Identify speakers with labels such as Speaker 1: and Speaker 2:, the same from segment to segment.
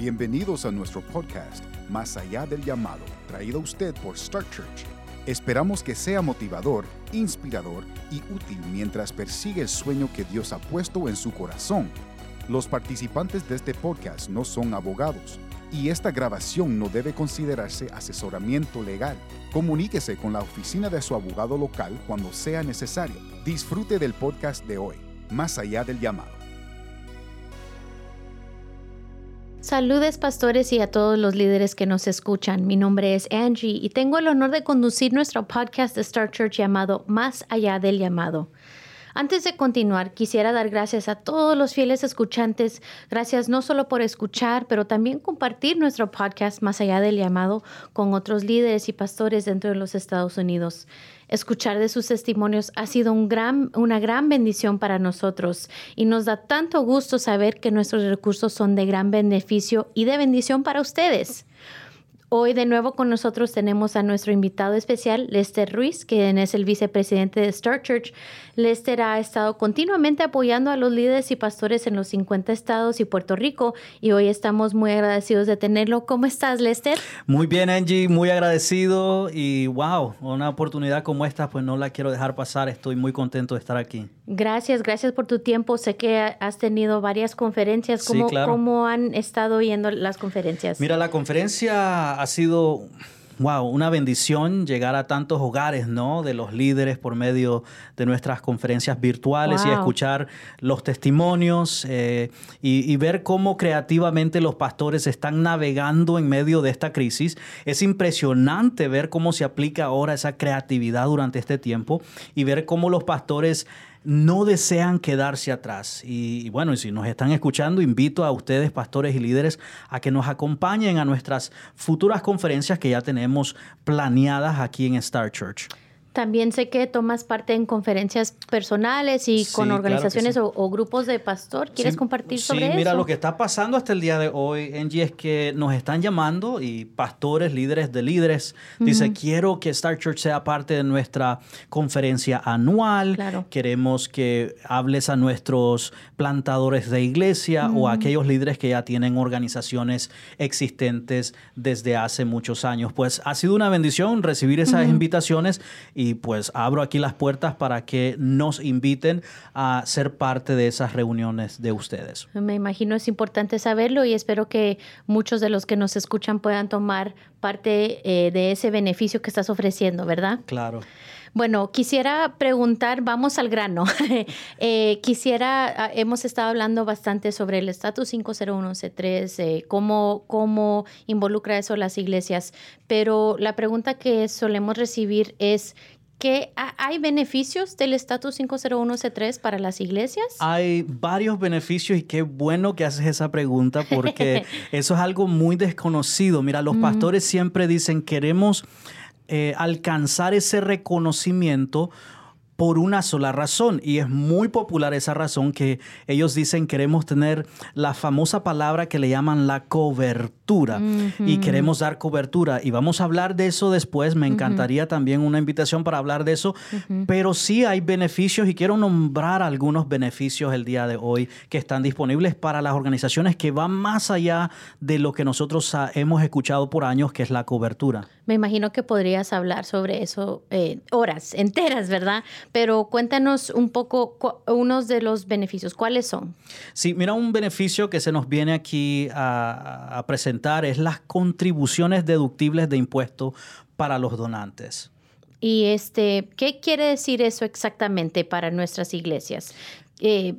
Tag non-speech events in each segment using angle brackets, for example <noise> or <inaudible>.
Speaker 1: Bienvenidos a nuestro podcast, Más allá del llamado, traído a usted por Star Church. Esperamos que sea motivador, inspirador y útil mientras persigue el sueño que Dios ha puesto en su corazón. Los participantes de este podcast no son abogados y esta grabación no debe considerarse asesoramiento legal. Comuníquese con la oficina de su abogado local cuando sea necesario. Disfrute del podcast de hoy, Más allá del llamado.
Speaker 2: Saludes pastores y a todos los líderes que nos escuchan. Mi nombre es Angie y tengo el honor de conducir nuestro podcast de Star Church llamado Más allá del llamado. Antes de continuar, quisiera dar gracias a todos los fieles escuchantes. Gracias no solo por escuchar, pero también compartir nuestro podcast Más allá del llamado con otros líderes y pastores dentro de los Estados Unidos. Escuchar de sus testimonios ha sido una gran bendición para nosotros y nos da tanto gusto saber que nuestros recursos son de gran beneficio y de bendición para ustedes. Hoy de nuevo con nosotros tenemos a nuestro invitado especial, Lester Ruiz, quien es el vicepresidente de Star Church. Lester ha estado continuamente apoyando a los líderes y pastores en los 50 estados y Puerto Rico y hoy estamos muy agradecidos de tenerlo. ¿Cómo estás, Lester?
Speaker 3: Muy bien, Angie, muy agradecido y wow, una oportunidad como esta pues no la quiero dejar pasar. Estoy muy contento de estar aquí.
Speaker 2: Gracias, gracias por tu tiempo. Sé que has tenido varias conferencias. ¿Cómo,
Speaker 3: Sí, claro.
Speaker 2: ¿cómo han estado yendo las conferencias?
Speaker 3: Mira, la conferencia ha sido, wow, una bendición llegar a tantos hogares, ¿no? De los líderes por medio de nuestras conferencias virtuales y escuchar los testimonios eh, y, y ver cómo creativamente los pastores están navegando en medio de esta crisis. Es impresionante ver cómo se aplica ahora esa creatividad durante este tiempo y ver cómo los pastores no desean quedarse atrás. Y, bueno, y si nos están escuchando, invito a ustedes, pastores y líderes, a que nos acompañen a nuestras futuras conferencias que ya tenemos planeadas aquí en Star Church.
Speaker 2: También sé que tomas parte en conferencias personales y
Speaker 3: Sí,
Speaker 2: con
Speaker 3: claro
Speaker 2: organizaciones
Speaker 3: sí.
Speaker 2: o, o grupos de pastor. ¿Quieres
Speaker 3: Sí,
Speaker 2: compartir
Speaker 3: sí,
Speaker 2: sobre eso?
Speaker 3: mira, lo que está pasando hasta el día de hoy, Angie, es que nos están llamando y pastores, líderes de líderes, dice, quiero que Star Church sea parte de nuestra conferencia anual.
Speaker 2: Claro.
Speaker 3: Queremos que hables a nuestros plantadores de iglesia o a aquellos líderes que ya tienen organizaciones existentes desde hace muchos años. Pues ha sido una bendición recibir esas invitaciones y pues abro aquí las puertas para que nos inviten a ser parte de esas reuniones de ustedes.
Speaker 2: Me imagino es importante saberlo y espero que muchos de los que nos escuchan puedan tomar parte eh, de ese beneficio que estás ofreciendo, ¿verdad?
Speaker 3: Claro.
Speaker 2: Bueno, quisiera preguntar, vamos al grano. <laughs> Eh, quisiera, ah, hemos estado hablando bastante sobre el estatus 501C3, eh, cómo, cómo involucra eso las iglesias, pero la pregunta que solemos recibir es, ¿qué, ha- ¿hay beneficios del estatus 501C3 para las iglesias?
Speaker 3: Hay varios beneficios y qué bueno que haces esa pregunta porque <laughs> eso es algo muy desconocido. Mira, los pastores siempre dicen queremos eh, alcanzar ese reconocimiento por una sola razón y es muy popular esa razón que ellos dicen queremos tener la famosa palabra que le llaman la cobertura y queremos dar cobertura. Y vamos a hablar de eso después. Me encantaría también una invitación para hablar de eso. Pero sí hay beneficios y quiero nombrar algunos beneficios el día de hoy que están disponibles para las organizaciones que van más allá de lo que nosotros hemos escuchado por años que es la cobertura.
Speaker 2: Me imagino que podrías hablar sobre eso eh, horas enteras, ¿verdad? Pero cuéntanos un poco unos de los beneficios. ¿Cuáles son?
Speaker 3: Sí, mira, un beneficio que se nos viene aquí a, a presentar es las contribuciones deductibles de impuestos para los donantes.
Speaker 2: Y este, ¿qué quiere decir eso exactamente para nuestras iglesias? Eh,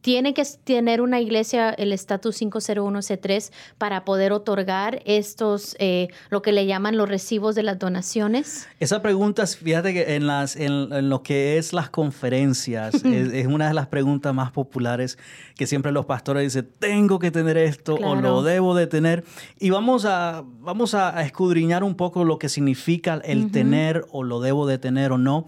Speaker 2: tiene que tener una iglesia el estatus 501C3 para poder otorgar estos, eh, lo que le llaman los recibos de las donaciones.
Speaker 3: Esa pregunta, fíjate que en, las, en, en lo que es las conferencias, <laughs> es, es una de las preguntas más populares que siempre los pastores dicen, tengo que tener esto o lo debo de tener. Y vamos a, vamos a escudriñar un poco lo que significa el tener o lo debo de tener o no.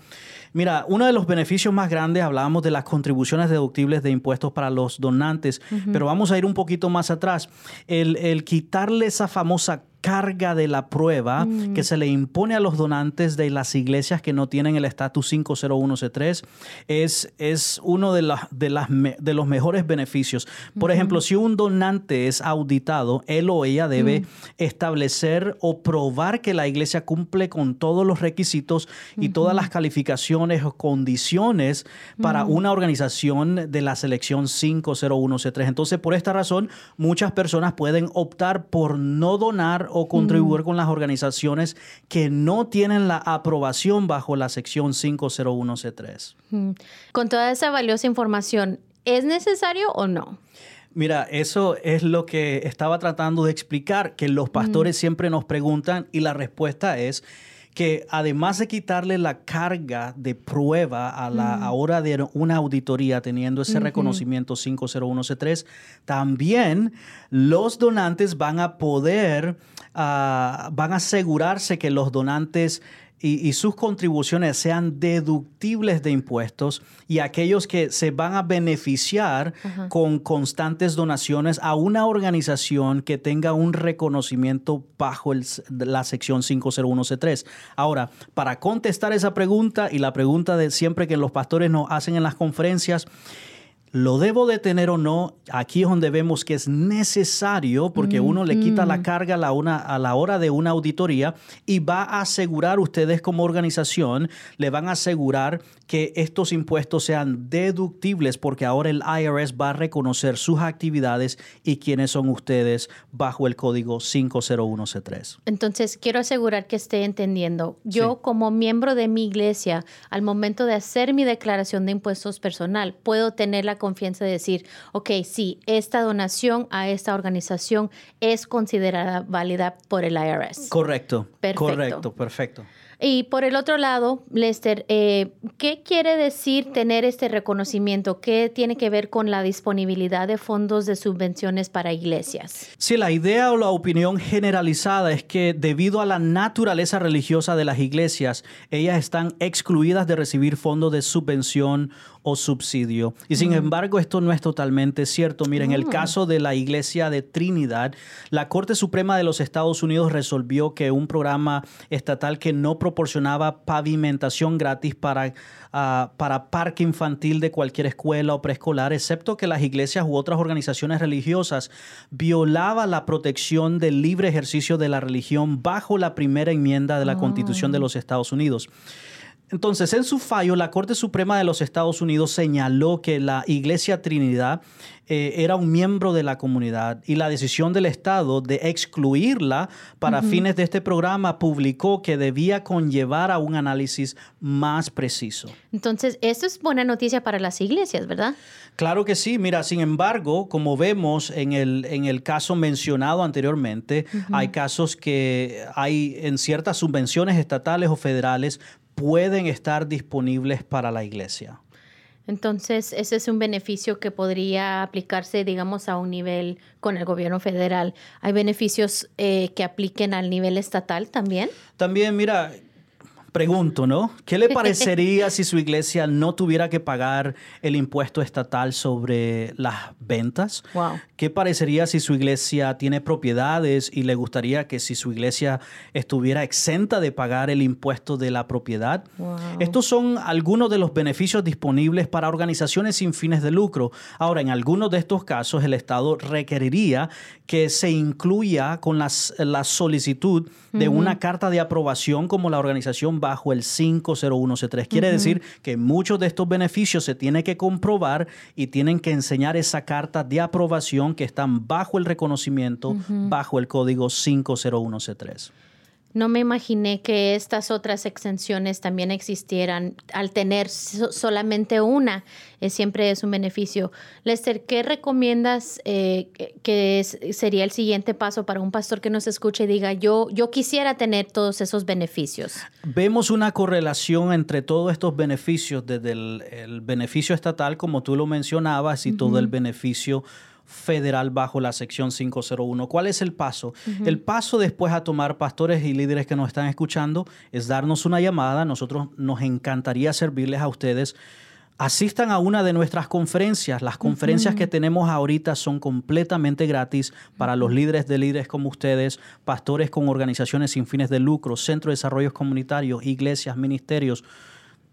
Speaker 3: Mira, uno de los beneficios más grandes, hablábamos de las contribuciones deductibles de impuestos para los donantes, pero vamos a ir un poquito más atrás. El, el quitarle esa famosa carga de la prueba
Speaker 2: Mm.
Speaker 3: que se le impone a los donantes de las iglesias que no tienen el estatus 501c3 es, es uno de, las de, las me- de los mejores beneficios. Por ejemplo, si un donante es auditado, él o ella debe establecer o probar que la iglesia cumple con todos los requisitos y todas las calificaciones o condiciones para una organización de la selección 501c3. Entonces, por esta razón, muchas personas pueden optar por no donar o contribuir con las organizaciones que no tienen la aprobación bajo la sección 501c3.
Speaker 2: Mm. Con toda esa valiosa información, ¿es necesario o no?
Speaker 3: Mira, eso es lo que estaba tratando de explicar, que los pastores siempre nos preguntan y la respuesta es que además de quitarle la carga de prueba a la a hora de una auditoría teniendo ese reconocimiento 501c3, también los donantes van a poder, ah, van a asegurarse que los donantes y, y sus contribuciones sean deductibles de impuestos y aquellos que se van a beneficiar con constantes donaciones a una organización que tenga un reconocimiento bajo el la sección 501c3. Ahora, para contestar esa pregunta y la pregunta de siempre que los pastores nos hacen en las conferencias, ¿Lo debo de tener o no? Aquí es donde vemos que es necesario porque uno le quita la carga a la, una, a la hora de una auditoría y va a asegurar ustedes como organización, le van a asegurar que estos impuestos sean deductibles porque ahora el IRS va a reconocer sus actividades y quiénes son ustedes bajo el código 501C3.
Speaker 2: Entonces, quiero asegurar que esté entendiendo. Yo,
Speaker 3: Sí.
Speaker 2: como miembro de mi iglesia, al momento de hacer mi declaración de impuestos personal, puedo tener la confianza de decir, ok, sí, esta donación a esta organización es considerada válida por el IRS.
Speaker 3: Correcto.
Speaker 2: Perfecto.
Speaker 3: Correcto, perfecto.
Speaker 2: Y por el otro lado, Lester, eh, ¿qué quiere decir tener este reconocimiento? ¿Qué tiene que ver con la disponibilidad de fondos de subvenciones para iglesias?
Speaker 3: Sí, la idea o la opinión generalizada es que debido a la naturaleza religiosa de las iglesias, ellas están excluidas de recibir fondos de subvención o subsidio. Y sin embargo, esto no es totalmente cierto. Miren, en el caso de la iglesia de Trinidad, la Corte Suprema de los Estados Unidos resolvió que un programa estatal que no proporcionaba pavimentación gratis para, ah, para parque infantil de cualquier escuela o preescolar, excepto que las iglesias u otras organizaciones religiosas violaba la protección del libre ejercicio de la religión bajo la primera enmienda de la Constitución de los Estados Unidos. Entonces, en su fallo, la Corte Suprema de los Estados Unidos señaló que la Iglesia Trinidad eh, era un miembro de la comunidad y la decisión del Estado de excluirla para fines de este programa publicó que debía conllevar a un análisis más preciso.
Speaker 2: Entonces, esto es buena noticia para las iglesias, ¿verdad?
Speaker 3: Claro que sí, mira, sin embargo, como vemos en el, en el caso mencionado anteriormente, hay casos que hay en ciertas subvenciones estatales o federales pueden estar disponibles para la iglesia.
Speaker 2: Entonces, ese es un beneficio que podría aplicarse, digamos, a un nivel con el gobierno federal. ¿Hay beneficios eh, que apliquen al nivel estatal también?
Speaker 3: También, mira, pregunto, ¿no? ¿Qué le <laughs> parecería si su iglesia no tuviera que pagar el impuesto estatal sobre las ventas?
Speaker 2: Wow.
Speaker 3: ¿Qué parecería si su iglesia tiene propiedades y le gustaría que si su iglesia estuviera exenta de pagar el impuesto de la propiedad?
Speaker 2: Wow.
Speaker 3: Estos son algunos de los beneficios disponibles para organizaciones sin fines de lucro. Ahora, en algunos de estos casos, el Estado requeriría que se incluya con las- la solicitud de una carta de aprobación como la organización bajo el 501C3. Quiere decir que muchos de estos beneficios se tienen que comprobar y tienen que enseñar esa carta de aprobación que están bajo el reconocimiento, bajo el código 501C3.
Speaker 2: No me imaginé que estas otras exenciones también existieran al tener so- solamente una. eh, siempre es un beneficio. Lester, ¿qué recomiendas eh, que- es- sería el siguiente paso para un pastor que nos escuche y diga, yo, yo quisiera tener todos esos beneficios?
Speaker 3: Vemos una correlación entre todos estos beneficios, desde el, el beneficio estatal, como tú lo mencionabas, y todo el beneficio federal bajo la sección 501. ¿Cuál es el paso? El paso después a tomar pastores y líderes que nos están escuchando es darnos una llamada. Nosotros nos encantaría servirles a ustedes asistan a una de nuestras conferencias. Las conferencias que tenemos ahorita son completamente gratis para los líderes de líderes como ustedes, pastores con organizaciones sin fines de lucro, centros de desarrollo comunitarios, iglesias, ministerios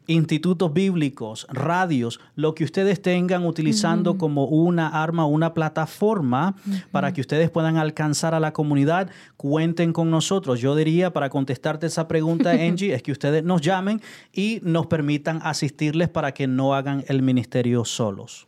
Speaker 3: institutos bíblicos, radios, lo que ustedes tengan utilizando como una arma, una plataforma para que ustedes puedan alcanzar a la comunidad, cuenten con nosotros. Yo diría, para contestarte esa pregunta, <laughs> Angie, es que ustedes nos llamen y nos permitan asistirles para que no hagan el ministerio solos.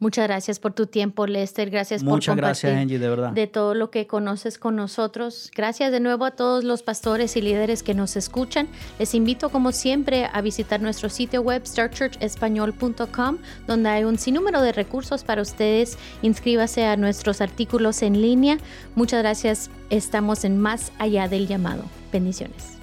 Speaker 2: Muchas gracias por tu tiempo, Lester. Gracias por compartir
Speaker 3: gracias, Angie, de verdad.
Speaker 2: De todo lo que conoces con nosotros. Gracias de nuevo a todos los pastores y líderes que nos escuchan. Les invito, como siempre, a visitar nuestro sitio web starchurchespañol.com, donde hay un sinnúmero de recursos para ustedes. Inscríbase a nuestros artículos en línea. Muchas gracias. Estamos en Más Allá del Llamado. Bendiciones.